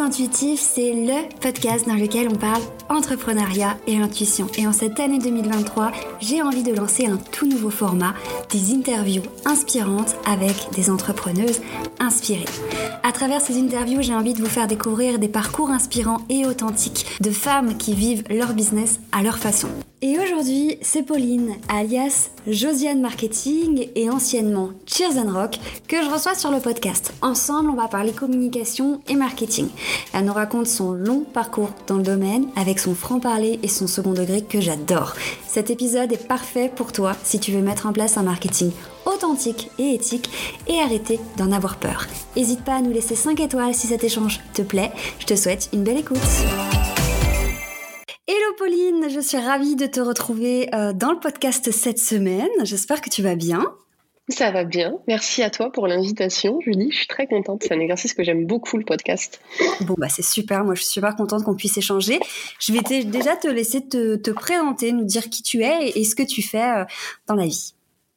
Intuitif, c'est le podcast dans lequel on parle entrepreneuriat et intuition. Et en cette année 2023, j'ai envie de lancer un tout nouveau format, des interviews inspirantes avec des entrepreneuses inspirées. À travers ces interviews, j'ai envie de vous faire découvrir des parcours inspirants et authentiques de femmes qui vivent leur business à leur façon. Et aujourd'hui, c'est Pauline, alias Josiane Marketing et anciennement Cheers and Rock, que je reçois sur le podcast. Ensemble, on va parler communication et marketing. Elle nous raconte son long parcours dans le domaine avec son franc-parler et son second degré que j'adore. Cet épisode est parfait pour toi si tu veux mettre en place un marketing authentique et éthique et arrêter d'en avoir peur. N'hésite pas à nous laisser 5 étoiles si cet échange te plaît. Je te souhaite une belle écoute. Hello Pauline, je suis ravie de te retrouver euh, dans le podcast cette semaine. J'espère que tu vas bien. Ça va bien. Merci à toi pour l'invitation, Julie. Je suis très contente. C'est un exercice que j'aime beaucoup, le podcast. Bon, bah, c'est super. Moi, je suis super contente qu'on puisse échanger. Je vais déjà te laisser te, te, présenter, nous dire qui tu es et ce que tu fais euh, dans la vie.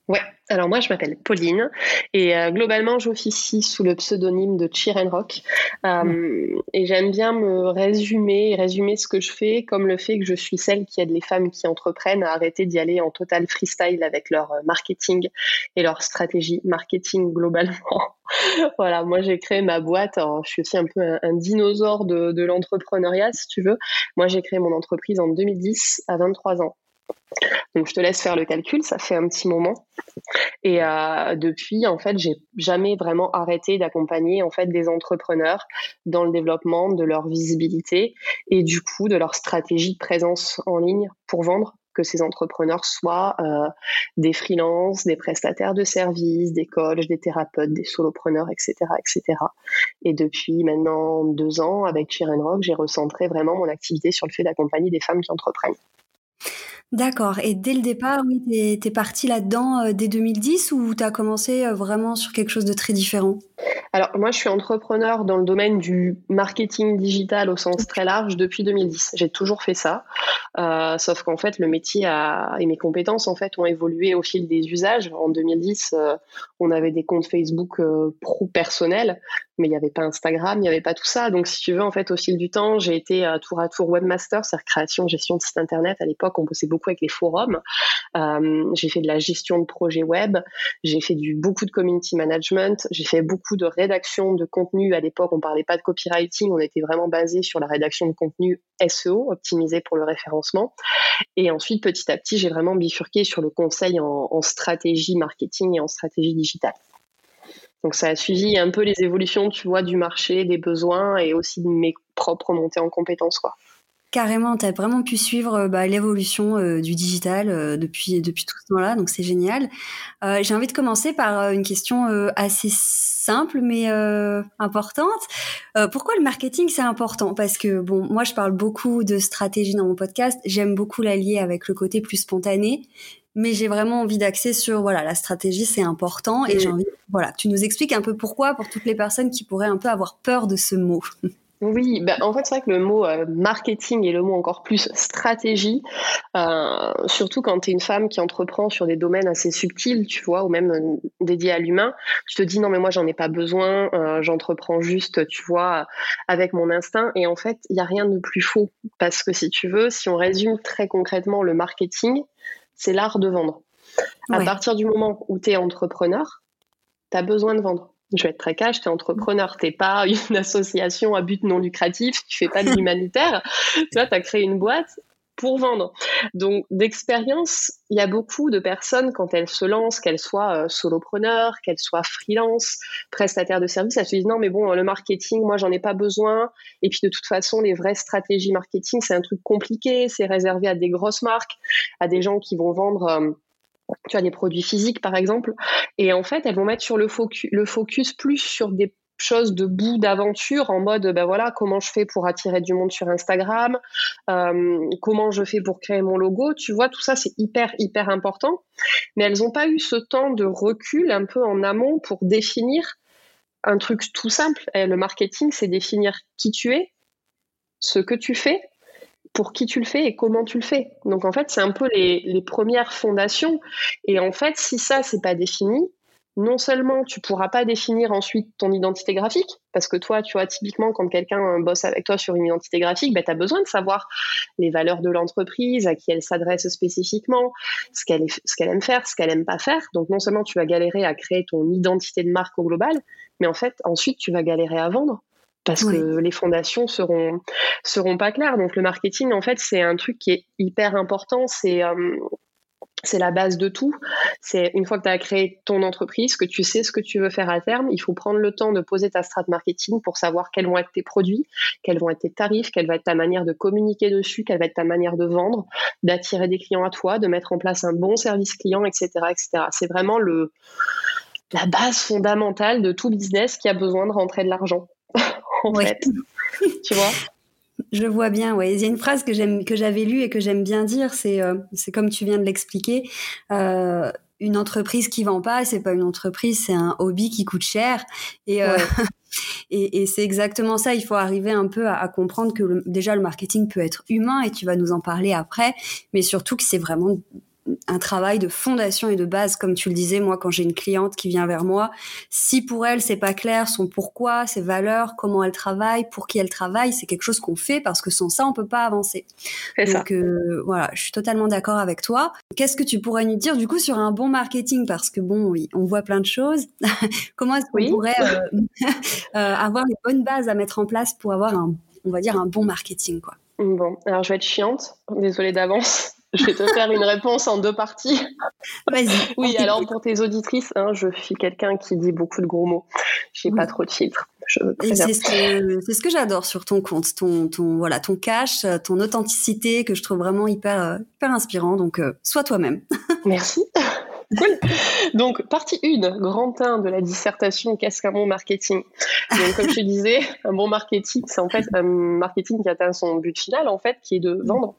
Ouais, alors moi je m'appelle Pauline et euh, globalement j'officie sous le pseudonyme de Chiren Rock euh, mm. et j'aime bien me résumer résumer ce que je fais comme le fait que je suis celle qui aide les femmes qui entreprennent à arrêter d'y aller en total freestyle avec leur euh, marketing et leur stratégie marketing globalement. voilà, moi j'ai créé ma boîte, je suis aussi un peu un, dinosaure de, de l'entrepreneuriat si tu veux. Moi j'ai créé mon entreprise en 2010 à 23 ans. Donc je te laisse faire le calcul, ça fait un petit moment. Et euh, depuis, en fait, j'ai jamais vraiment arrêté d'accompagner en fait des entrepreneurs dans le développement de leur visibilité et du coup de leur stratégie de présence en ligne pour vendre que ces entrepreneurs soient euh, des freelances, des prestataires de services, des coachs, des thérapeutes, des solopreneurs, etc., etc. Et depuis maintenant deux ans, avec Chiren Rock, j'ai recentré vraiment mon activité sur le fait d'accompagner des femmes qui entreprennent. D'accord. Et dès le départ, oui, tu es, parti là-dedans euh, dès 2010 ou tu as commencé euh, vraiment sur quelque chose de très différent? Alors, moi, je suis entrepreneur dans le domaine du marketing digital au sens très large depuis 2010. J'ai toujours fait ça. Euh, sauf qu'en fait, le métier a, et mes compétences en fait ont évolué au fil des usages. En 2010, on avait des comptes Facebook pro personnels mais il n'y avait pas Instagram, il n'y avait pas tout ça. Donc, si tu veux, en fait, au fil du temps, j'ai été tour à tour webmaster, c'est-à-dire création, gestion de site internet. À l'époque, on bossait beaucoup avec les forums. Euh, j'ai fait de la gestion de projets web, j'ai fait beaucoup de community management, j'ai fait beaucoup de rédaction de contenu. À l'époque, on parlait pas de copywriting, on était vraiment basé sur la rédaction de contenu SEO, optimisé pour le référencement. Et ensuite, petit à petit, j'ai vraiment bifurqué sur le conseil en, en stratégie marketing et en stratégie digitale. Donc ça a suivi un peu les évolutions, tu vois, du marché, des besoins et aussi de mes propres montées en compétences, quoi. Carrément, tu as vraiment pu suivre euh, bah, l'évolution euh, du digital euh, depuis, depuis tout ce temps-là, donc c'est génial. J'ai envie de commencer par une question assez simple mais importante. pourquoi le marketing c'est important? Parce que bon, moi je parle beaucoup de stratégie dans mon podcast, j'aime beaucoup l'allier avec le côté plus spontané, mais j'ai vraiment envie d'axer sur voilà la stratégie c'est important et j'ai envie voilà tu nous expliques un peu pourquoi pour toutes les personnes qui pourraient un peu avoir peur de ce mot? Oui, bah en fait c'est vrai que le mot euh, marketing et le mot encore plus stratégie, euh, surtout quand tu es une femme qui entreprend sur des domaines assez subtils, tu vois, ou même euh, dédiés à l'humain, tu te dis non mais moi j'en ai pas besoin, j'entreprends juste, tu vois, avec mon instinct. Et en fait il y a rien de plus faux parce que si tu veux, si on résume très concrètement le marketing, c'est l'art de vendre. À partir du moment où tu es entrepreneur, tu as besoin de vendre. Je vais être très cash, tu es entrepreneur, tu pas une association à but non lucratif, tu fais pas de l'humanitaire. tu vois, as créé une boîte pour vendre. Donc, d'expérience, il y a beaucoup de personnes, quand elles se lancent, qu'elles soient euh, solopreneurs, qu'elles soient freelance, prestataires de services, elles se disent non, mais bon, le marketing, moi, j'en ai pas besoin. Et puis, de toute façon, les vraies stratégies marketing, c'est un truc compliqué, c'est réservé à des grosses marques, à des gens qui vont vendre. Euh, tu as des produits physiques par exemple, et en fait elles vont mettre sur le focus, le focus plus sur des chose de bout d'aventure en mode ben voilà comment je fais pour attirer du monde sur Instagram euh, comment je fais pour créer mon logo. Tu vois tout ça c'est hyper hyper important. Mais elles n'ont pas eu ce temps de recul un peu en amont pour définir un truc tout simple. Et le marketing c'est définir qui tu es ce que tu fais pour qui tu le fais et comment tu le fais. Donc en fait c'est un peu les, les premières fondations. Et en fait si ça c'est pas défini non seulement tu pourras pas définir ensuite ton identité graphique, parce que toi, tu vois, typiquement, quand quelqu'un bosse avec toi sur une identité graphique, ben, tu as besoin de savoir les valeurs de l'entreprise, à qui elle s'adresse spécifiquement, ce qu'elle ce qu'elle aime faire, ce qu'elle aime pas faire. Donc, non seulement tu vas galérer à créer ton identité de marque au global, mais en fait, ensuite, tu vas galérer à vendre parce que les fondations seront seront pas claires. Donc le marketing, en fait, c'est un truc qui est hyper important. C'est euh, c'est la base de tout. C'est une fois que tu as créé ton entreprise, que tu sais ce que tu veux faire à terme, il faut prendre le temps de poser ta strat marketing pour savoir quels vont être tes produits, quels vont être tes tarifs, quelle va être ta manière de communiquer dessus, quelle va être ta manière de vendre, d'attirer des clients à toi, de mettre en place un bon service client, etc., etc. C'est vraiment le la base fondamentale de tout business qui a besoin de rentrer de l'argent. en fait. tu vois je vois bien, ouais. Il y a une phrase que j'aime, que j'avais lue et que j'aime bien dire, c'est, euh, c'est comme tu viens de l'expliquer. Euh, une entreprise qui vend pas, c'est pas une entreprise, c'est un hobby qui coûte cher. Et, euh, et, et, c'est exactement ça. Il faut arriver un peu à, comprendre que déjà le marketing peut être humain et tu vas nous en parler après, mais surtout que c'est vraiment un travail de fondation et de base, comme tu le disais, moi, quand j'ai une cliente qui vient vers moi, si pour elle c'est pas clair son pourquoi, ses valeurs, comment elle travaille, pour qui elle travaille, c'est quelque chose qu'on fait parce que sans ça on peut pas avancer. Donc euh, voilà, je suis totalement d'accord avec toi. Qu'est-ce que tu pourrais nous dire du coup sur un bon marketing? Parce que bon, oui, on voit plein de choses. comment est-ce qu'on pourrait euh, euh, avoir les bonnes bases à mettre en place pour avoir un, on va dire un bon marketing quoi? Bon, alors je vais être chiante, désolée d'avance. Je vais te faire une réponse en deux parties. Vas-y. Oui, alors pour tes auditrices, hein, je suis quelqu'un qui dit beaucoup de gros mots. J'ai pas trop de filtres. C'est ce que, j'adore sur ton compte, ton, ton, voilà, ton cash, ton authenticité que je trouve vraiment hyper, hyper inspirant. Donc, euh, sois toi-même. Merci. Cool. Donc, partie 1, grand 1 de la dissertation, qu'est-ce qu'un bon marketing? Donc, comme je disais, un bon marketing, c'est en fait un marketing qui atteint son but final, en fait, qui est de vendre.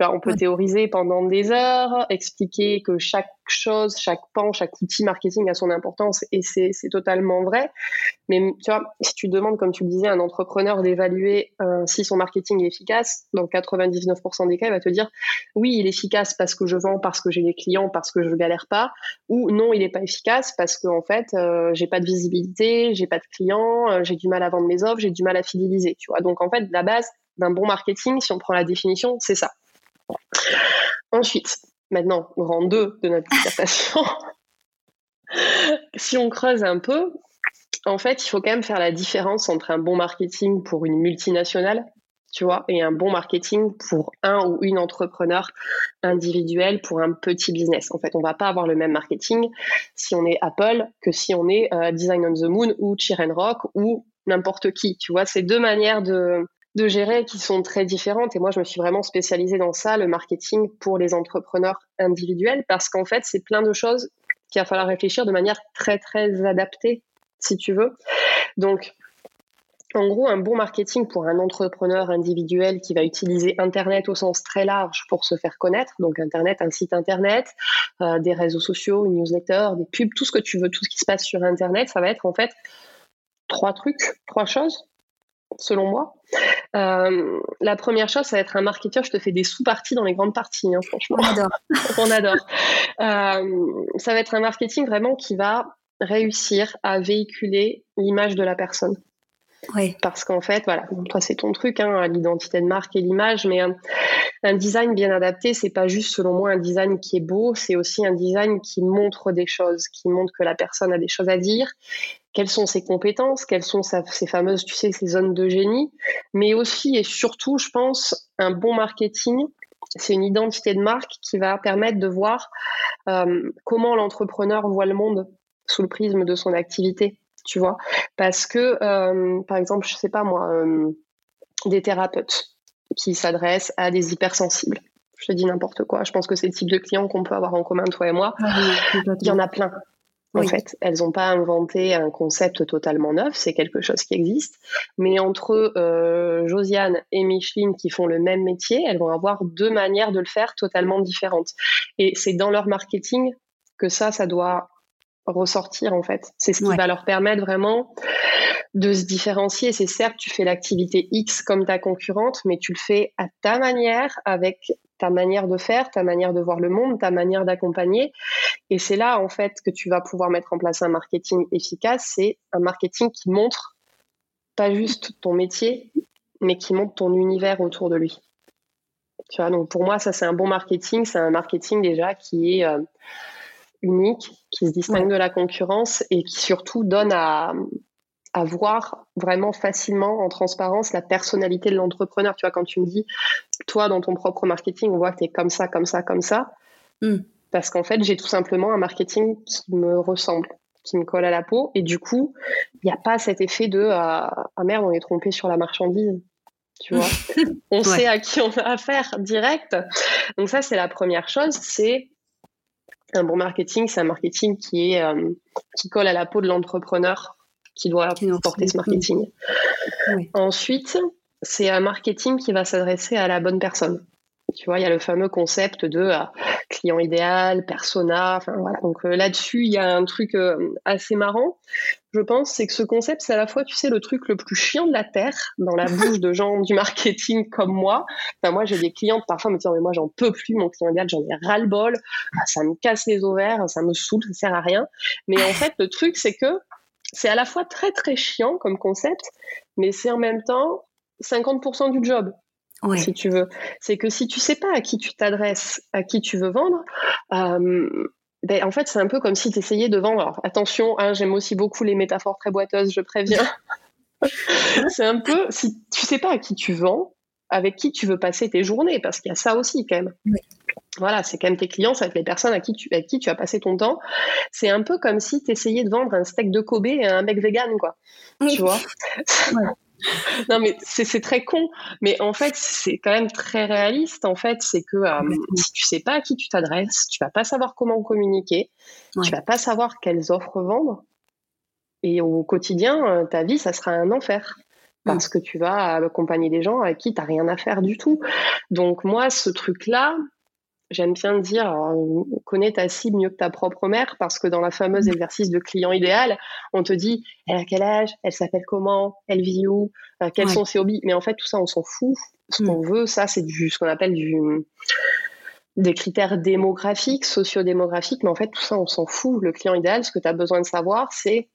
Tu vois, on peut théoriser pendant des heures, expliquer que chaque chose, chaque pan, chaque outil marketing a son importance et c'est totalement vrai. Mais tu vois, si tu demandes, comme tu le disais, à un entrepreneur d'évaluer euh, si son marketing est efficace, dans 99% des cas, il va te dire oui, il est efficace parce que je vends, parce que j'ai des clients, parce que je galère pas, ou non, il n'est pas efficace parce qu'en en fait, euh, j'ai pas de visibilité, j'ai pas de clients, euh, j'ai du mal à vendre mes offres, j'ai du mal à fidéliser. Tu vois, donc en fait, la base d'un bon marketing, si on prend la définition, c'est ça. Ensuite, maintenant, grand 2 de notre dissertation, si on creuse un peu, en fait, il faut quand même faire la différence entre un bon marketing pour une multinationale, tu vois, et un bon marketing pour un ou une entrepreneur individuel pour un petit business. En fait, on va pas avoir le même marketing si on est Apple que si on est euh, Design on the Moon ou Chiren Rock ou n'importe qui. Tu vois, c'est deux manières de, de gérer qui sont très différentes. Et moi, je me suis vraiment spécialisée dans ça, le marketing pour les entrepreneurs individuels, parce qu'en fait, c'est plein de choses qu'il va falloir réfléchir de manière très, très adaptée, si tu veux. Donc, en gros, un bon marketing pour un entrepreneur individuel qui va utiliser Internet au sens très large pour se faire connaître, donc Internet, un site Internet, euh, des réseaux sociaux, une newsletter, des pubs, tout ce que tu veux, tout ce qui se passe sur Internet, ça va être en fait trois trucs, trois choses selon moi. Euh, la première chose, ça va être un marketeur. Je te fais des sous-parties dans les grandes parties, hein, franchement. On adore. On adore. Euh, ça va être un marketing vraiment qui va réussir à véhiculer l'image de la personne. Oui. Parce qu'en fait, voilà, toi c'est ton truc, hein, l'identité de marque et l'image, mais un, un, design bien adapté, c'est pas juste selon moi un design qui est beau, c'est aussi un design qui montre des choses, qui montre que la personne a des choses à dire, quelles sont ses compétences, quelles sont ses fameuses, tu sais, ses zones de génie, mais aussi et surtout, je pense, un bon marketing. C'est une identité de marque qui va permettre de voir euh, comment l'entrepreneur voit le monde sous le prisme de son activité, tu vois. Parce que, euh, par exemple, je sais pas moi, euh, des thérapeutes qui s'adressent à des hypersensibles. Je te dis n'importe quoi. Je pense que c'est le type de client qu'on peut avoir en commun, toi et moi. Il y en a plein. En fait, elles n'ont pas inventé un concept totalement neuf, c'est quelque chose qui existe. Mais entre euh, Josiane et Micheline qui font le même métier, elles vont avoir deux manières de le faire totalement différentes. Et c'est dans leur marketing que ça, ça doit ressortir en fait. C'est ce qui va leur permettre vraiment de se différencier. C'est certes, tu fais l'activité X comme ta concurrente, mais tu le fais à ta manière, avec ta manière de faire, ta manière de voir le monde, ta manière d'accompagner. Et c'est là en fait que tu vas pouvoir mettre en place un marketing efficace. C'est un marketing qui montre pas juste ton métier, mais qui montre ton univers autour de lui. Tu vois, donc pour moi, ça c'est un bon marketing. C'est un marketing déjà qui est euh, unique, qui se distingue de la concurrence et qui surtout donne à, à voir vraiment facilement en transparence la personnalité de l'entrepreneur. Tu vois, quand tu me dis, toi, dans ton propre marketing, on voit que tu es comme ça, comme ça, comme ça. Hmm. Parce qu'en fait, j'ai tout simplement un marketing qui me ressemble, qui me colle à la peau. Et du coup, il n'y a pas cet effet de ah, ah, merde, on est trompé sur la marchandise. Tu vois, on sait à qui on a affaire direct. Donc, ça, c'est la première chose. C'est un bon marketing, c'est un marketing qui est euh, qui colle à la peau de l'entrepreneur qui doit porter ce marketing. Ensuite, c'est un marketing qui va s'adresser à la bonne personne. Tu vois, il y a le fameux concept de euh, client idéal, persona. Enfin, voilà. Donc euh, là-dessus, il y a un truc euh, assez marrant. Je pense, c'est que ce concept, c'est à la fois, tu sais, le truc le plus chiant de la terre dans la bouche de gens du marketing comme moi. Enfin, moi, j'ai des clientes parfois me disent, mais moi, j'en peux plus, mon client idéal, j'en ai ras le bol. Ah, ça me casse les ovaires, ça me saoule, ça sert à rien. Mais en fait, le truc, c'est que c'est à la fois très très chiant comme concept, mais c'est en même temps 50% du job. Si tu veux, c'est que si tu sais pas à qui tu t'adresses, à qui tu veux vendre, euh, ben, en fait, c'est un peu comme si tu essayais de vendre. attention, hein, j'aime aussi beaucoup les métaphores très boiteuses, je préviens. c'est un peu, si tu sais pas à qui tu vends, avec qui tu veux passer tes journées, parce qu'il y a ça aussi quand même. Voilà, c'est quand même tes clients, c'est avec les personnes à qui tu, avec qui tu as passé ton temps. C'est un peu comme si tu essayais de vendre un steak de Kobe à un mec vegan, quoi. Tu vois? Non, mais c'est très con. Mais en fait, c'est quand même très réaliste. En fait, c'est que euh, si tu sais pas à qui tu t'adresses, tu vas pas savoir comment communiquer, tu vas pas savoir quelles offres vendre. Et au quotidien, euh, ta vie, ça sera un enfer parce que tu vas accompagner des gens avec qui tu n'as rien à faire du tout. Donc moi, ce truc-là, j'aime bien dire, connais ta cible mieux que ta propre mère, parce que dans la fameuse mmh. exercice de client idéal, on te dit, elle a quel âge, elle s'appelle comment, elle vit où, euh, quels sont ses hobbies. Mais en fait, tout ça, on s'en fout. Ce qu'on mmh. veut, ça, c'est ce qu'on appelle du, des critères démographiques, sociodémographiques, mais en fait, tout ça, on s'en fout. Le client idéal, ce que tu as besoin de savoir, c'est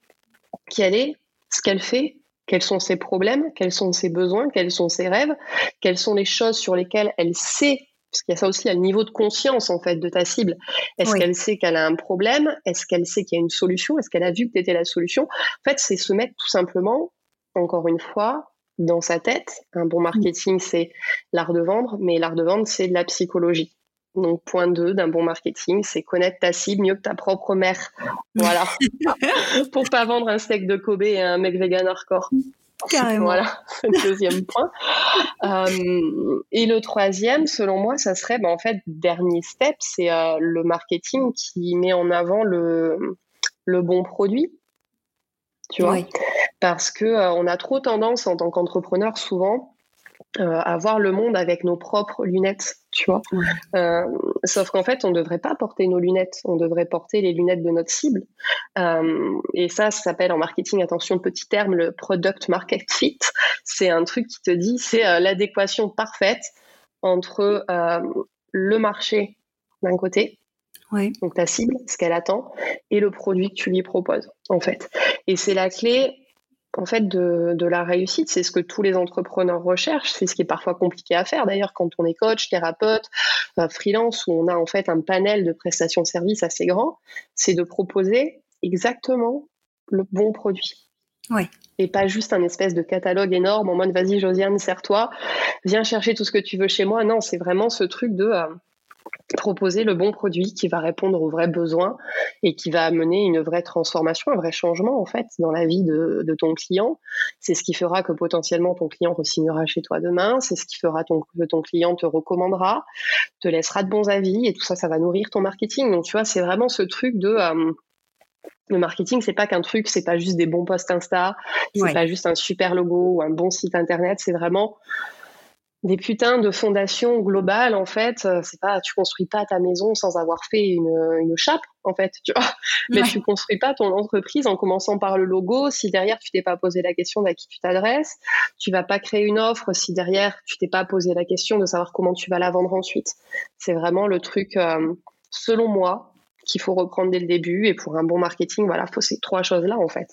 qui elle est, ce qu'elle fait, quels sont ses problèmes, quels sont ses besoins, quels sont ses rêves, quelles sont les choses sur lesquelles elle sait parce qu'il y a ça aussi, il y a le niveau de conscience en fait de ta cible. Est-ce qu'elle sait qu'elle a un problème? Est-ce qu'elle sait qu'il y a une solution? Est-ce qu'elle a vu que tu étais la solution? En fait, c'est se mettre tout simplement, encore une fois, dans sa tête. Un bon marketing, c'est l'art de vendre, mais l'art de vendre, c'est de la psychologie. Donc, point 2 d'un bon marketing, c'est connaître ta cible mieux que ta propre mère. Voilà. Pour pas vendre un steak de Kobe et un mec vegan hardcore. Carrément. Voilà, le deuxième point. Euh, et le troisième, selon moi, ça serait, ben, en fait, dernier step, c'est euh, le marketing qui met en avant le, le bon produit. Tu vois? Parce que euh, on a trop tendance en tant qu'entrepreneur souvent euh, à voir le monde avec nos propres lunettes, tu vois. Euh, sauf qu'en fait, on ne devrait pas porter nos lunettes, on devrait porter les lunettes de notre cible. Euh, et ça, ça s'appelle en marketing, attention, petit terme, le product market fit. C'est un truc qui te dit, c'est l'adéquation parfaite entre le marché d'un côté, donc ta cible, ce qu'elle attend, et le produit que tu lui proposes, en fait. Et c'est la clé en fait de, la réussite. C'est ce que tous les entrepreneurs recherchent. C'est ce qui est parfois compliqué à faire. D'ailleurs, quand on est coach, thérapeute, euh, freelance, où on a en fait un panel de prestations de services assez grand, c'est de proposer exactement le bon produit. Oui. Et pas juste un espèce de catalogue énorme en mode vas-y Josiane, sers-toi, viens chercher tout ce que tu veux chez moi. Non, c'est vraiment ce truc de euh, proposer le bon produit qui va répondre aux vrais besoins et qui va amener une vraie transformation, un vrai changement en fait dans la vie de, ton client. C'est ce qui fera que potentiellement ton client re-signera chez toi demain, c'est ce qui fera ton, que ton client te recommandera, te laissera de bons avis et tout ça, ça va nourrir ton marketing. Donc tu vois, c'est vraiment ce truc de... Euh, le marketing, c'est pas qu'un truc, c'est pas juste des bons posts Insta, c'est pas juste un super logo ou un bon site internet, c'est vraiment des putains de fondations globales en fait euh, c'est pas tu construis pas ta maison sans avoir fait une, une chape en fait tu vois. Mais tu construis pas ton entreprise en commençant par le logo. Si derrière tu t'es pas posé la question d'à qui tu t'adresses tu vas pas créer une offre. Si derrière tu t'es pas posé la question de savoir comment tu vas la vendre ensuite. C'est vraiment le truc euh, selon moi qu'il faut reprendre dès le début. Et pour un bon marketing voilà faut ces trois choses là en fait.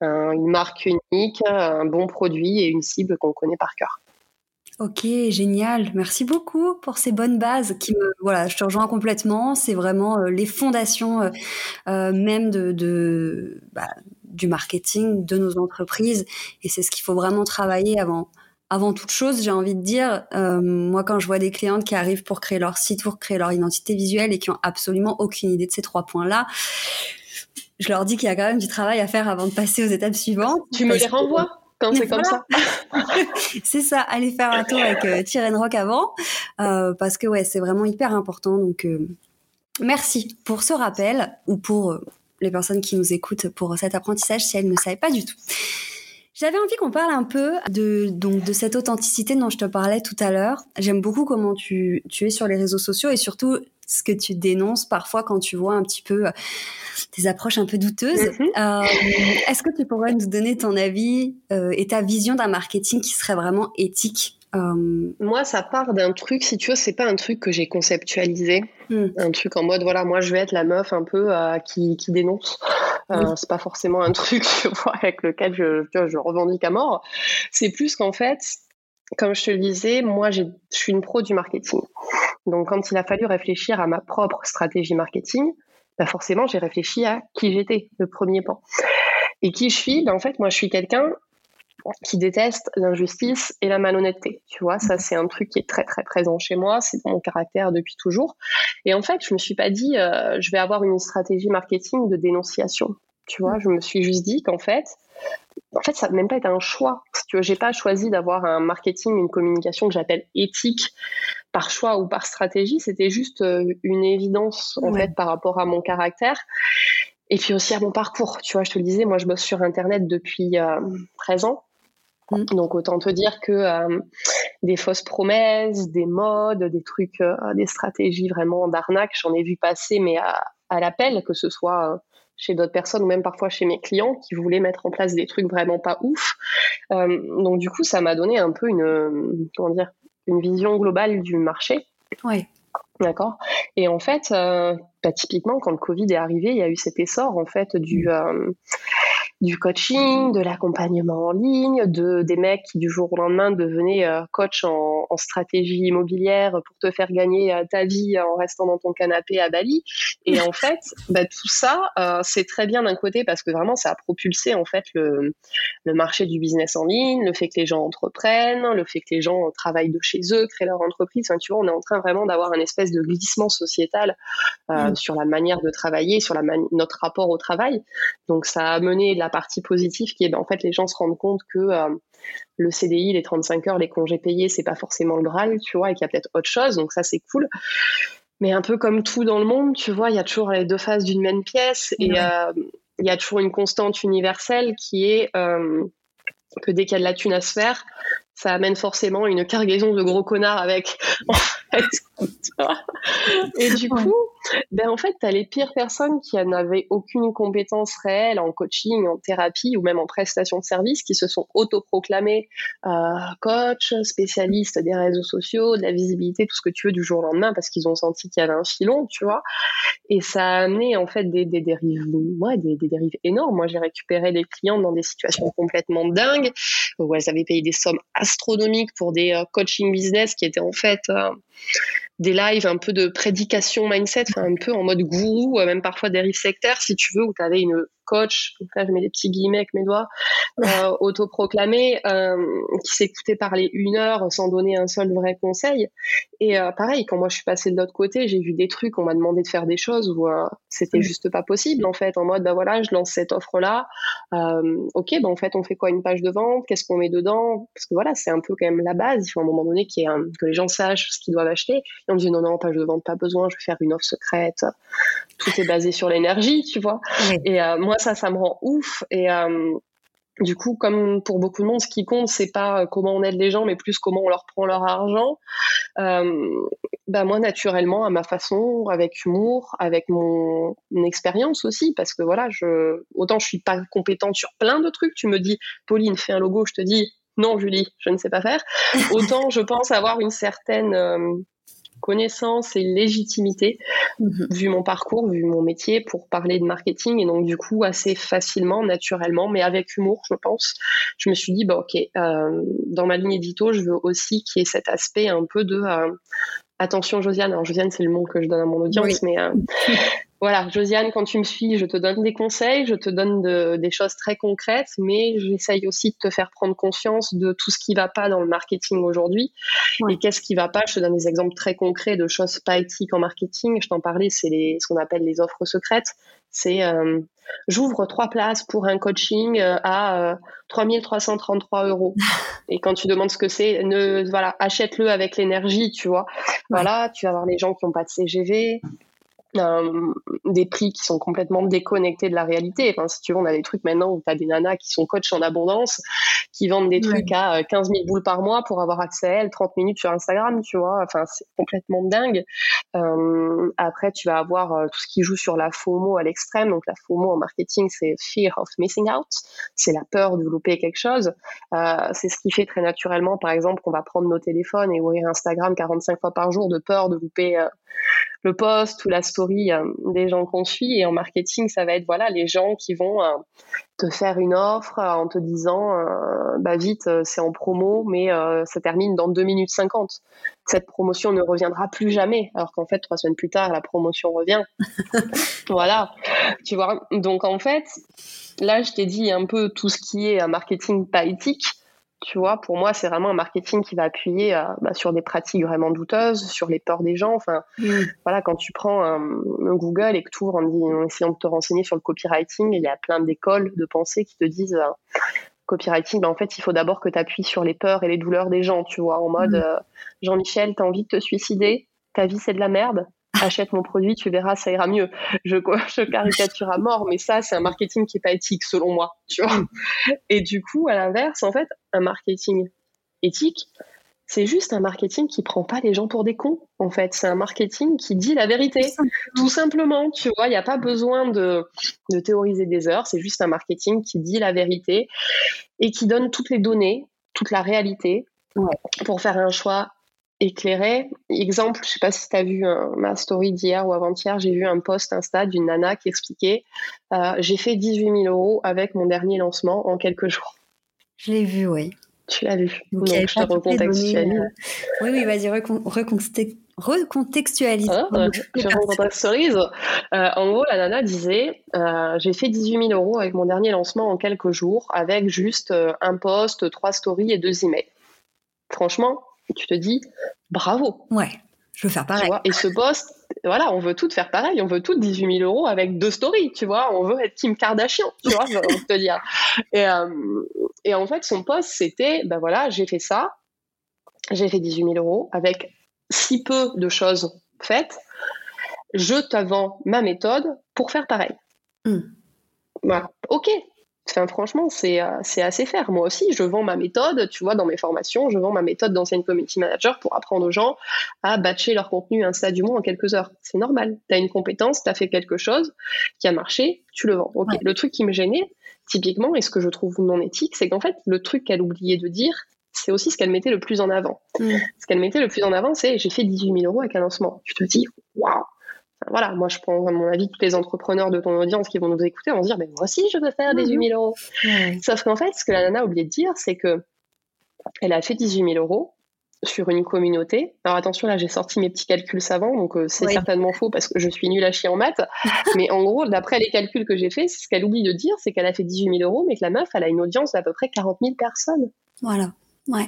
Une marque unique un bon produit et une cible qu'on connaît par cœur Ok, génial. Merci beaucoup pour ces bonnes bases qui me, voilà, je te rejoins complètement. C'est vraiment euh, les fondations euh, euh, même de, de bah, du marketing de nos entreprises et c'est ce qu'il faut vraiment travailler avant. Avant toute chose, j'ai envie de dire, moi quand je vois des clientes qui arrivent pour créer leur site, pour créer leur identité visuelle et qui ont absolument aucune idée de ces trois points-là, je leur dis qu'il y a quand même du travail à faire avant de passer aux étapes suivantes. Tu me les renvoies? Quand c'est comme ça. c'est ça, allez faire un tour avec euh, Rock avant, euh, parce que ouais, c'est vraiment hyper important. Donc, euh, merci pour ce rappel ou pour euh, les personnes qui nous écoutent pour cet apprentissage si elles ne savaient pas du tout. J'avais envie qu'on parle un peu de donc de cette authenticité dont je te parlais tout à l'heure. J'aime beaucoup comment tu, tu es sur les réseaux sociaux et surtout ce que tu dénonces parfois quand tu vois un petit peu des approches un peu douteuses. Mhm. Euh, est-ce que tu pourrais nous donner ton avis euh, et ta vision d'un marketing qui serait vraiment éthique euh, Moi, ça part d'un truc, si tu veux, c'est pas un truc que j'ai conceptualisé. Hmm. Un truc en mode, voilà, moi je vais être la meuf un peu qui, qui, dénonce. C'est pas forcément un truc, avec lequel je, je revendique à mort. C'est plus qu'en fait, comme je te le disais, moi je suis une pro du marketing. Donc quand il a fallu réfléchir à ma propre stratégie marketing, bah forcément, j'ai réfléchi à qui j'étais, le premier pan. Et qui je suis? Ben En fait, moi, je suis quelqu'un qui déteste l'injustice et la malhonnêteté. Tu vois, ça, c'est un truc qui est très, très présent chez moi. C'est dans mon caractère depuis toujours. Et en fait, je me suis pas dit, euh, je vais avoir une stratégie marketing de dénonciation. Tu vois, je me suis juste dit qu'en fait, en fait, ça n'a même pas été un choix. Si tu veux, j'ai pas choisi d'avoir un marketing, une communication que j'appelle éthique par choix ou par stratégie. C'était juste euh, une évidence, en fait, par rapport à mon caractère. Et puis aussi à mon parcours. Tu vois, je te le disais, moi, je bosse sur Internet depuis 13 euh, ans. Mm. Donc autant te dire que euh, des fausses promesses, des modes, des trucs, des stratégies vraiment d'arnaque, j'en ai vu passer, mais à, à l'appel, que ce soit chez d'autres personnes ou même parfois chez mes clients qui voulaient mettre en place des trucs vraiment pas ouf. Euh, donc du coup, ça m'a donné un peu une comment dire une vision globale du marché. Ouais. D'accord. Et en fait, euh, bah, typiquement, quand le Covid est arrivé, il y a eu cet essor en fait du euh, du coaching, de l'accompagnement en ligne, de des mecs qui du jour au lendemain devenaient euh, coach en, en, stratégie immobilière pour te faire gagner euh, ta vie en restant dans ton canapé à Bali. Et en fait, bah, tout ça, euh, c'est très bien d'un côté parce que vraiment ça a propulsé en fait le, le marché du business en ligne, le fait que les gens entreprennent, le fait que les gens travaillent de chez eux, créent leur entreprise. Enfin, tu vois, on est en train vraiment d'avoir un espèce de glissement sociétal euh, mm. sur la manière de travailler, sur la notre rapport au travail. Donc ça a mené la partie positive qui est ben, en fait les gens se rendent compte que euh, le CDI, les 35 heures, les congés payés, c'est pas forcément le Graal, tu vois, et qu'il y a peut-être autre chose. Donc ça c'est cool. Mais un peu comme tout dans le monde, tu vois, il y a toujours les deux faces d'une même pièce et euh, il y a toujours une constante universelle qui est euh, que dès qu'il y a de la thune à se faire, ça amène forcément une cargaison de gros connards avec. et du coup, ben en fait, tu as les pires personnes qui n'avaient aucune compétence réelle en coaching, en thérapie ou même en prestation de service, qui se sont autoproclamés euh, coach, spécialistes des réseaux sociaux, de la visibilité, tout ce que tu veux du jour au lendemain, parce qu'ils ont senti qu'il y avait un filon, tu vois. Et ça a amené en fait des, des dérives, ouais, des, des dérives énormes. Moi, j'ai récupéré des clients dans des situations complètement dingues, où elles avaient payé des sommes astronomiques pour des euh, coaching business qui étaient en fait euh, des lives un peu de prédication mindset, un peu en mode gourou, euh, même parfois des rives sectaires, si tu veux, où tu avais une coach, donc là je mets des petits guillemets avec mes doigts, euh, autoproclamé, euh, qui s'écoutait parler une heure sans donner un seul vrai conseil. Et euh, pareil, quand moi je suis passée de l'autre côté, j'ai vu des trucs, on m'a demandé de faire des choses où euh, c'était juste pas possible en fait, en mode bah voilà, je lance cette offre là, ok, bah en fait on fait quoi une page de vente, qu'est-ce qu'on met dedans, parce que voilà c'est un peu quand même la base, il faut à un moment donné y ait que les gens sachent ce qu'ils doivent acheter. Et on me dit non non page de vente pas besoin, je vais faire une offre secrète, tout est basé sur l'énergie, tu vois. Et moi ça, ça me rend ouf. Et, euh, Du coup, comme pour beaucoup de monde, ce qui compte, c'est pas euh, comment on aide les gens, mais plus comment on leur prend leur argent. Euh, bah moi, naturellement, à ma façon, avec humour, avec mon, expérience aussi, parce que voilà, je, autant je suis pas compétente sur plein de trucs. Tu me dis, Pauline, fais un logo, je te dis, non, Julie, je ne sais pas faire. Autant je pense avoir une certaine euh, connaissance et légitimité, mhm. vu mon parcours, vu mon métier, pour parler de marketing. Et donc, du coup, assez facilement, naturellement, mais avec humour, je pense, je me suis dit, bah, OK, euh, dans ma ligne édito, je veux aussi qu'il y ait cet aspect un peu de. Euh, attention, Josiane. Alors, Josiane, c'est le mot que je donne à mon audience, mais euh, voilà, Josiane, quand tu me suis, je te donne des conseils, je te donne des choses très concrètes, mais j'essaye aussi de te faire prendre conscience de tout ce qui va pas dans le marketing aujourd'hui. Et qu'est-ce qui va pas? Je te donne des exemples très concrets de choses pas éthiques en marketing. Je t'en parlais, c'est ce qu'on appelle les offres secrètes. C'est euh, j'ouvre trois places pour un coaching euh, à 3333 euh, euros. Et quand tu demandes ce que c'est, ne voilà, achète-le avec l'énergie, tu vois. Voilà, tu vas avoir les gens qui n'ont pas de CGV, euh, des prix qui sont complètement déconnectés de la réalité. Enfin, si tu veux, on a des trucs maintenant où tu as des nanas qui sont coachs en abondance, qui vendent des trucs à 15 euh, 000 boules par mois pour avoir accès à elles 30 minutes sur Instagram, tu vois. Enfin, c'est complètement dingue. Euh, après, tu vas avoir tout ce qui joue sur la FOMO à l'extrême. Donc, la FOMO en marketing, c'est Fear of Missing Out. C'est la peur de louper quelque chose. c'est ce qui fait très naturellement, par exemple, qu'on va prendre nos téléphones et ouvrir Instagram 45 fois par jour de peur de louper le post ou la story euh, des gens qu'on suit. Et en marketing, ça va être voilà les gens qui vont euh, te faire une offre euh, en te disant bah vite c'est en promo, mais ça termine dans 2 minutes 50. Cette promotion ne reviendra plus jamais, alors qu'en fait trois semaines plus tard la promotion revient. voilà, tu vois? Donc en fait, là je t'ai dit un peu tout ce qui est un marketing pas éthique. Tu vois, pour moi, c'est vraiment un marketing qui va appuyer euh, bah, sur des pratiques vraiment douteuses, sur les peurs des gens. Enfin, mm. voilà, quand tu prends un, Google et que tu ouvres en, essayant de te renseigner sur le copywriting, il y a plein d'écoles de pensée qui te disent euh, copywriting, bah, en fait, il faut d'abord que tu appuies sur les peurs et les douleurs des gens, tu vois, en mode mm. euh, Jean-Michel, tu as envie de te suicider, ta vie c'est de la merde, achète mon produit, tu verras, ça ira mieux. Je, je caricature à mort, mais ça, c'est un marketing qui est pas éthique, selon moi, tu vois. Et du coup, à l'inverse, en fait, un marketing éthique, c'est juste un marketing qui prend pas les gens pour des cons, en fait. C'est un marketing qui dit la vérité. Tout simplement, tu vois, il n'y a pas besoin de, de théoriser des heures. C'est juste un marketing qui dit la vérité et qui donne toutes les données, toute la réalité pour faire un choix éclairé. Exemple, je sais pas si tu as vu ma story d'hier ou avant-hier, j'ai vu un post Insta d'une nana qui expliquait euh, J'ai fait 18 000 euros avec mon dernier lancement en quelques jours. Je l'ai vu, oui. Tu l'as vu. Donc, je te recontextualise. Euh, oui, oui, vas-y, recontextualise. Ah, je recontextualise. Euh, en gros, la nana disait J'ai fait 18 000 euros avec mon dernier lancement en quelques jours avec juste un post, trois stories et deux emails. Franchement, et tu te dis bravo. Ouais, je veux faire pareil. et ce poste, voilà, on veut tout faire pareil, on veut tout 18 000 euros avec deux stories, tu vois, on veut être Kim Kardashian, tu vois, je te dire. Et, euh, et en fait, son poste, c'était, ben voilà, j'ai fait ça, j'ai fait 18 000 euros avec si peu de choses faites, je vends ma méthode pour faire pareil. Hmm. Voilà. Ok, franchement, euh, c'est assez faire. Moi aussi, je vends ma méthode, tu vois, dans mes formations, je vends ma méthode d'ancienne community manager pour apprendre aux gens à batcher leur contenu Insta du mois en quelques heures. C'est normal. Tu as une compétence, tu as fait quelque chose qui a marché, tu le vends. Le truc qui me gênait, typiquement, et ce que je trouve non éthique, c'est qu'en fait, le truc qu'elle oubliait de dire, c'est aussi ce qu'elle mettait le plus en avant. Mm. Ce qu'elle mettait le plus en avant, c'est j'ai fait 18 000 euros avec un lancement. Tu te dis, waouh, voilà, moi je prends à mon avis tous les entrepreneurs de ton audience qui vont nous écouter vont se dire, mais moi aussi je veux faire 18 000 euros. Sauf qu'en fait, ce que la nana a oublié de dire, c'est que elle a fait 18 000 euros sur une communauté. Alors attention, là j'ai sorti mes petits calculs savants, donc euh, c'est certainement faux parce que je suis nulle à chier en maths. mais en gros, d'après les calculs que j'ai faits, ce qu'elle oublie de dire, c'est qu'elle a fait 18 000 euros, mais que la meuf, elle a une audience d'à peu près 40 000 personnes. Voilà, ouais.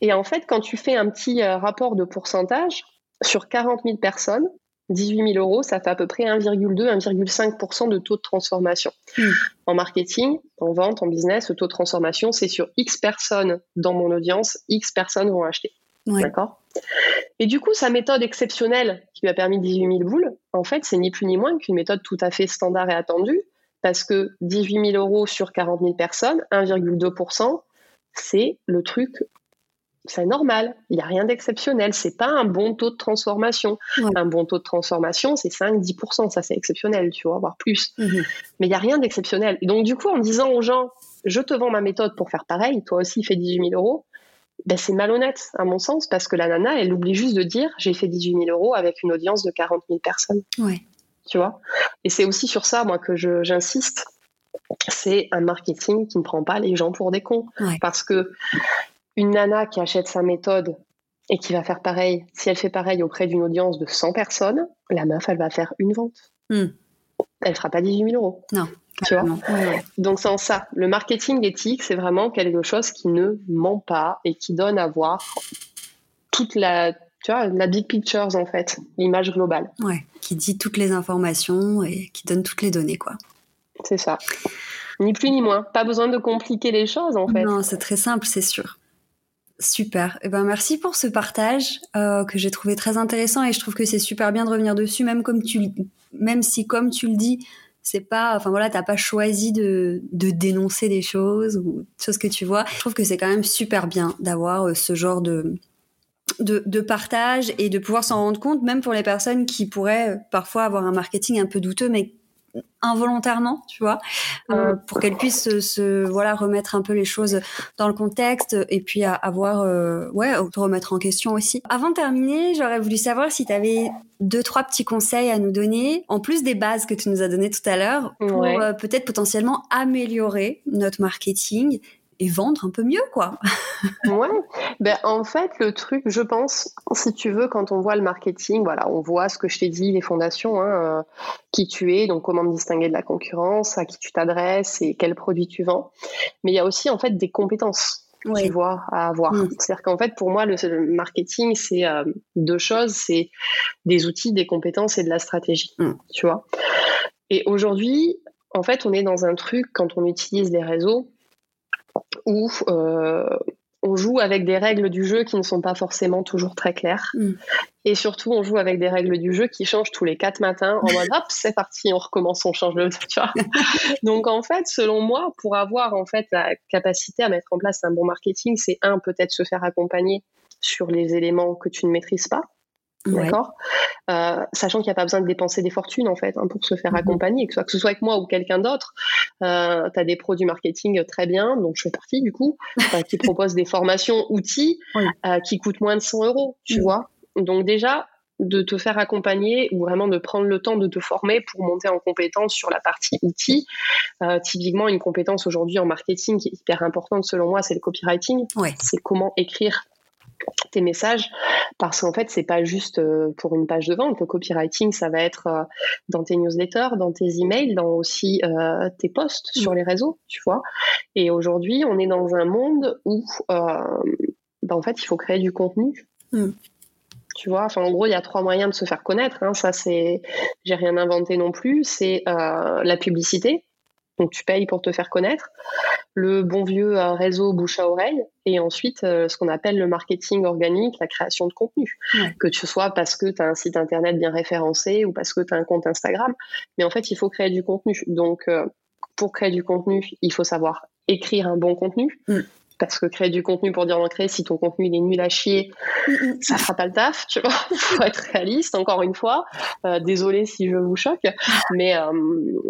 Et en fait, quand tu fais un petit euh, rapport de pourcentage, sur 40 000 personnes, 18 000 euros, ça fait à peu près 1,2-1,5% de taux de transformation. Hmm. En marketing, en vente, en business, le taux de transformation, c'est sur X personnes dans mon audience, X personnes vont acheter. D'accord? Et du coup, sa méthode exceptionnelle qui lui a permis 18 000 boules, en fait, c'est ni plus ni moins qu'une méthode tout à fait standard et attendue, Parce que 18 000 euros sur 40 000 personnes, 1,2%, c'est le truc c'est normal, il n'y a rien d'exceptionnel, c'est pas un bon taux de transformation. Un bon taux de transformation, c'est 5-10%, ça c'est exceptionnel, tu vois, voire plus. Mhm. Mais il n'y a rien d'exceptionnel. Donc du coup, en disant aux gens, je te vends ma méthode pour faire pareil, toi aussi fais 18 000 euros, ben, c'est malhonnête à mon sens, parce que la nana, elle oublie juste de dire, j'ai fait 18 000 euros avec une audience de 40 000 personnes. Ouais. Tu vois? Et c'est aussi sur ça, moi, que j'insiste c'est un marketing qui ne prend pas les gens pour des cons. Parce que une nana qui achète sa méthode et qui va faire pareil, si elle fait pareil auprès d'une audience de 100 personnes, la meuf, elle va faire une vente. Hmm. Elle fera pas 18 000 euros. Non. Tu vois Donc, sans ça, le marketing éthique, c'est vraiment quelque chose qui ne ment pas et qui donne à voir toute la, tu vois, la big picture, en fait, l'image globale. Ouais, qui dit toutes les informations et qui donne toutes les données, quoi. C'est ça. Ni plus ni moins. Pas besoin de compliquer les choses, en fait. Non, c'est très simple, c'est sûr. Super. Eh ben merci pour ce partage euh, que j'ai trouvé très intéressant et je trouve que c'est super bien de revenir dessus, même comme tu, même si comme tu le dis, c'est pas, enfin voilà, t'as pas choisi de, de dénoncer des choses ou des choses que tu vois. Je trouve que c'est quand même super bien d'avoir euh, ce genre de, de, de, partage et de pouvoir s'en rendre compte, même pour les personnes qui pourraient euh, parfois avoir un marketing un peu douteux, mais involontairement, tu vois, euh, pour qu'elle puisse se, voilà remettre un peu les choses dans le contexte et puis avoir euh, ouais te remettre en question aussi. Avant de terminer, j'aurais voulu savoir si tu avais deux trois petits conseils à nous donner en plus des bases que tu nous as données tout à l'heure pour euh, peut-être potentiellement améliorer notre marketing et vendre un peu mieux, quoi. ouais. Ben, en fait, le truc, je pense, si tu veux, quand on voit le marketing, voilà, on voit ce que je t'ai dit, les fondations, hein, euh, qui tu es, donc comment te distinguer de la concurrence, à qui tu t'adresses et quels produits tu vends. Mais il y a aussi, en fait, des compétences. Tu vois, à avoir. Mm. C'est-à-dire qu'en fait, pour moi, le, marketing, c'est euh, deux choses c'est des outils, des compétences et de la stratégie. Mm. Tu vois. Et aujourd'hui, en fait, on est dans un truc, quand on utilise les réseaux, où euh, on joue avec des règles du jeu qui ne sont pas forcément toujours très claires. Mm. Et surtout, on joue avec des règles du jeu qui changent tous les quatre matins en mode hop, c'est parti, on recommence, on change le. Tu vois Donc en fait, selon moi, pour avoir en fait la capacité à mettre en place un bon marketing, c'est un peut-être se faire accompagner sur les éléments que tu ne maîtrises pas. D'accord euh, Sachant qu'il n'y a pas besoin de dépenser des fortunes, en fait, hein, pour se faire mhm. accompagner, que ce, soit, que ce soit avec moi ou quelqu'un d'autre. Euh, tu as des produits marketing très bien, donc je fais partie, du coup, euh, qui proposent des formations outils euh, qui coûtent moins de 100 euros, tu mhm. vois. Donc, déjà, de te faire accompagner ou vraiment de prendre le temps de te former pour monter en compétence sur la partie outils. Euh, typiquement, une compétence aujourd'hui en marketing qui est hyper importante selon moi, c'est le copywriting. C'est comment écrire tes messages parce qu'en fait c'est pas juste euh, pour une page de vente. Le copywriting ça va être euh, dans tes newsletters dans tes emails dans aussi euh, tes posts sur les réseaux tu vois. Et aujourd'hui on est dans un monde où bah, en fait il faut créer du contenu. Mm. tu vois enfin en gros il y a trois moyens de se faire connaître hein. ça c'est j'ai rien inventé non plus. C'est la publicité donc tu payes pour te faire connaître, le bon vieux euh, réseau bouche à oreille, et ensuite euh, ce qu'on appelle le marketing organique, la création de contenu. Que ce soit parce que tu as un site internet bien référencé ou parce que tu as un compte Instagram. Mais en fait, il faut créer du contenu. Donc euh, pour créer du contenu, il faut savoir écrire un bon contenu. Mm parce que créer du contenu pour dire en créer, si ton contenu il est nul à chier, ça fera pas le taf, tu vois. faut être réaliste, encore une fois. Euh, désolé si je vous choque, mais euh,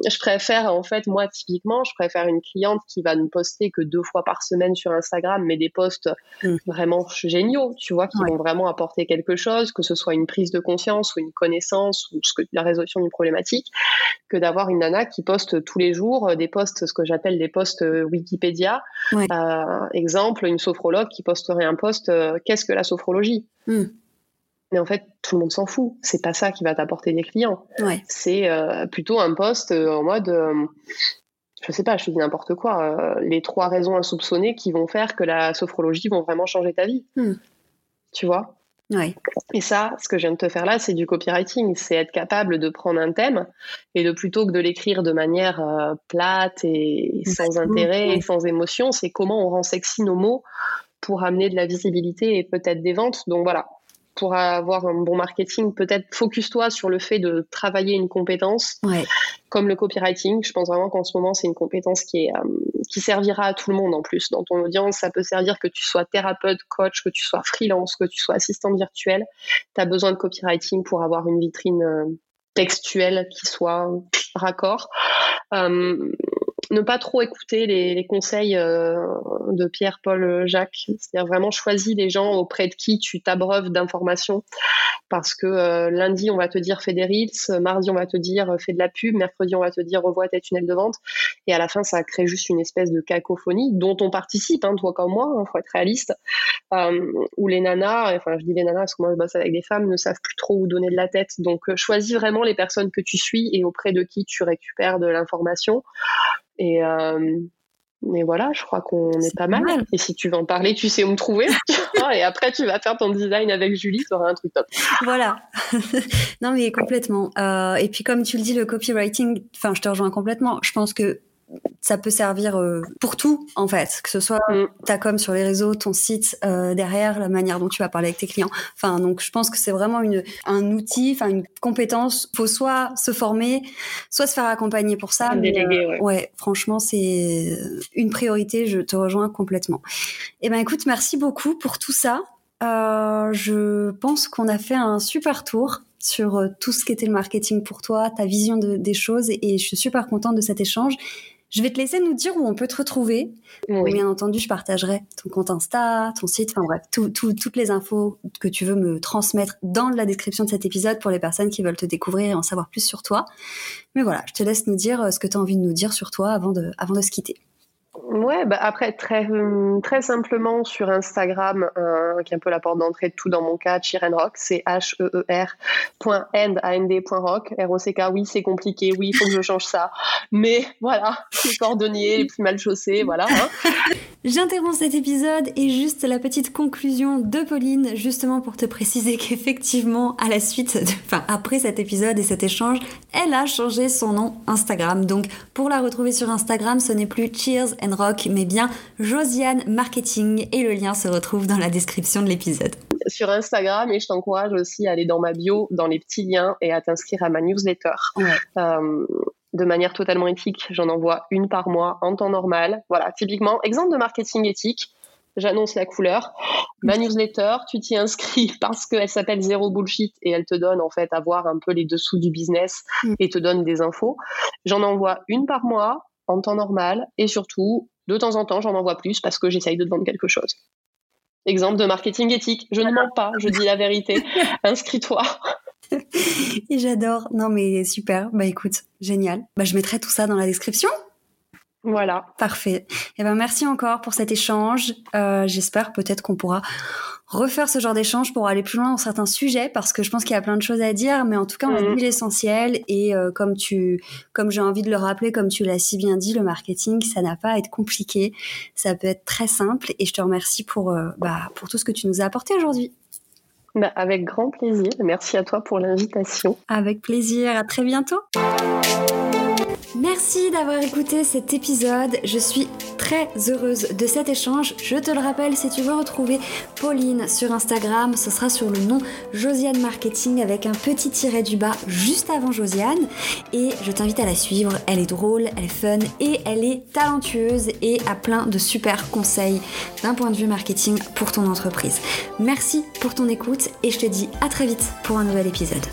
je préfère, en fait, moi, typiquement, je préfère une cliente qui va ne poster que deux fois par semaine sur Instagram, mais des posts mm. vraiment géniaux, tu vois, qui vont vraiment apporter quelque chose, que ce soit une prise de conscience ou une connaissance ou ce que, la résolution d'une problématique, que d'avoir une nana qui poste tous les jours euh, des posts, ce que j'appelle des posts Wikipédia. Ouais exemple, une sophrologue qui posterait un post euh, Qu'est-ce que la sophrologie hmm. Mais en fait, tout le monde s'en fout. C'est pas ça qui va t'apporter des clients. C'est euh, plutôt un post euh, en mode je sais pas, je te dis n'importe quoi, les trois raisons insoupçonnées qui vont faire que la sophrologie vont vraiment changer ta vie. Hmm. Tu vois? Et ça, ce que je viens de te faire là, c'est du copywriting. C'est être capable de prendre un thème et de plutôt que de l'écrire de manière euh, plate et sans intérêt et sans émotion, c'est comment on rend sexy nos mots pour amener de la visibilité et peut-être des ventes. Donc voilà, pour avoir un bon marketing, peut-être focus-toi sur le fait de travailler une compétence comme le copywriting. Je pense vraiment qu'en ce moment, c'est une compétence qui, est, euh, qui servira à tout le monde en plus. Dans ton audience, ça peut servir que tu sois thérapeute, coach, que tu sois freelance, que tu sois assistant virtuel. Tu as besoin de copywriting pour avoir une vitrine euh, textuelle qui soit raccord. Euh, ne pas trop écouter les, conseils euh, de Pierre, Paul, Jacques. C'est-à-dire vraiment choisis les gens auprès de qui tu t'abreuves d'informations. Parce que euh, lundi, on va te dire fais des reels, mardi, on va te dire fais de la pub, mercredi, on va te dire revois tes tunnels de vente. Et à la fin, ça crée juste une espèce de cacophonie dont on participe, hein, toi comme moi, il hein, faut être réaliste. Euh, où les nanas, enfin je dis les nanas parce que moi je bosse avec des femmes, ne savent plus trop où donner de la tête. Donc choisis vraiment les personnes que tu suis et auprès de qui tu récupères de l'information. Et euh, mais voilà, je crois qu'on est, pas mal. Et si tu veux en parler, tu sais où me trouver. et après, tu vas faire ton design avec Julie, tu auras un truc top. Voilà. non, mais complètement. Euh, et puis, comme tu le dis, le copywriting, enfin, je te rejoins complètement. Je pense que ça peut servir euh, pour tout en fait, que ce soit mm. ta com sur les réseaux, ton site euh, derrière, la manière dont tu vas parler avec tes clients. Enfin, donc je pense que c'est vraiment une un outil, enfin une compétence. Faut soit se former, soit se faire accompagner pour ça. Euh, ouais. franchement, c'est une priorité. Je te rejoins complètement. Eh ben, écoute, merci beaucoup pour tout ça. je pense qu'on a fait un super tour sur tout ce qu'était le marketing pour toi, ta vision des choses, et je suis super contente de cet échange. Je vais te laisser nous dire où on peut te retrouver. Bien entendu, je partagerai ton compte Insta, ton site, enfin bref, toutes les infos que tu veux me transmettre dans la description de cet épisode pour les personnes qui veulent te découvrir et en savoir plus sur toi. Mais voilà, je te laisse nous dire euh, ce que tu as envie de nous dire sur toi avant de, avant de se quitter. Ouais, bah après, très, hum, très simplement sur Instagram, euh, qui est un peu la porte d'entrée de tout dans mon cas, Chirenrock, c'est H-E-E-R.end.rock, R-O-C-K, oui, c'est compliqué, oui, il faut que je change ça. Mais voilà, les cordonniers, les plus mal chaussés, voilà. Hein. J'interromps cet épisode et juste la petite conclusion de Pauline, justement pour te préciser qu'effectivement, à la suite, enfin, après cet épisode et cet échange, elle a changé son nom Instagram. Donc, pour la retrouver sur Instagram, ce n'est plus Cheers and Rock, mais bien Josiane Marketing et le lien se retrouve dans la description de l'épisode. Sur Instagram et je t'encourage aussi à aller dans ma bio, dans les petits liens et à t'inscrire à ma newsletter. Euh, de manière totalement éthique, j'en envoie une par mois en temps normal. Voilà, typiquement, exemple de marketing éthique j'annonce la couleur. Ma newsletter, tu t'y inscris parce qu'elle s'appelle Zéro Bullshit et elle te donne en fait à voir un peu les dessous du business mm. et te donne des infos. J'en envoie une par mois en temps normal et surtout, de temps en temps, j'en envoie plus parce que j'essaye de te vendre quelque chose. Exemple de marketing éthique. Je ne mens pas, je dis la vérité. Inscris-toi. et j'adore. Non mais super. Bah écoute, génial. Bah je mettrai tout ça dans la description. Voilà. Parfait. Eh ben merci encore pour cet échange. Euh, j'espère peut-être qu'on pourra refaire ce genre d'échange pour aller plus loin dans certains sujets parce que je pense qu'il y a plein de choses à dire, mais en tout cas on a mhm. dit l'essentiel et euh, comme tu, comme j'ai envie de le rappeler, comme tu l'as si bien dit, le marketing ça n'a pas à être compliqué, ça peut être très simple et je te remercie pour euh, bah, pour tout ce que tu nous as apporté aujourd'hui. Bah, avec grand plaisir. Merci à toi pour l'invitation. Avec plaisir. À très bientôt. Merci d'avoir écouté cet épisode. Je suis très heureuse de cet échange. Je te le rappelle, si tu veux retrouver Pauline sur Instagram, ce sera sur le nom Josiane Marketing avec un petit tiret du bas juste avant Josiane. Et je t'invite à la suivre. Elle est drôle, elle est fun et elle est talentueuse et a plein de super conseils d'un point de vue marketing pour ton entreprise. Merci pour ton écoute et je te dis à très vite pour un nouvel épisode.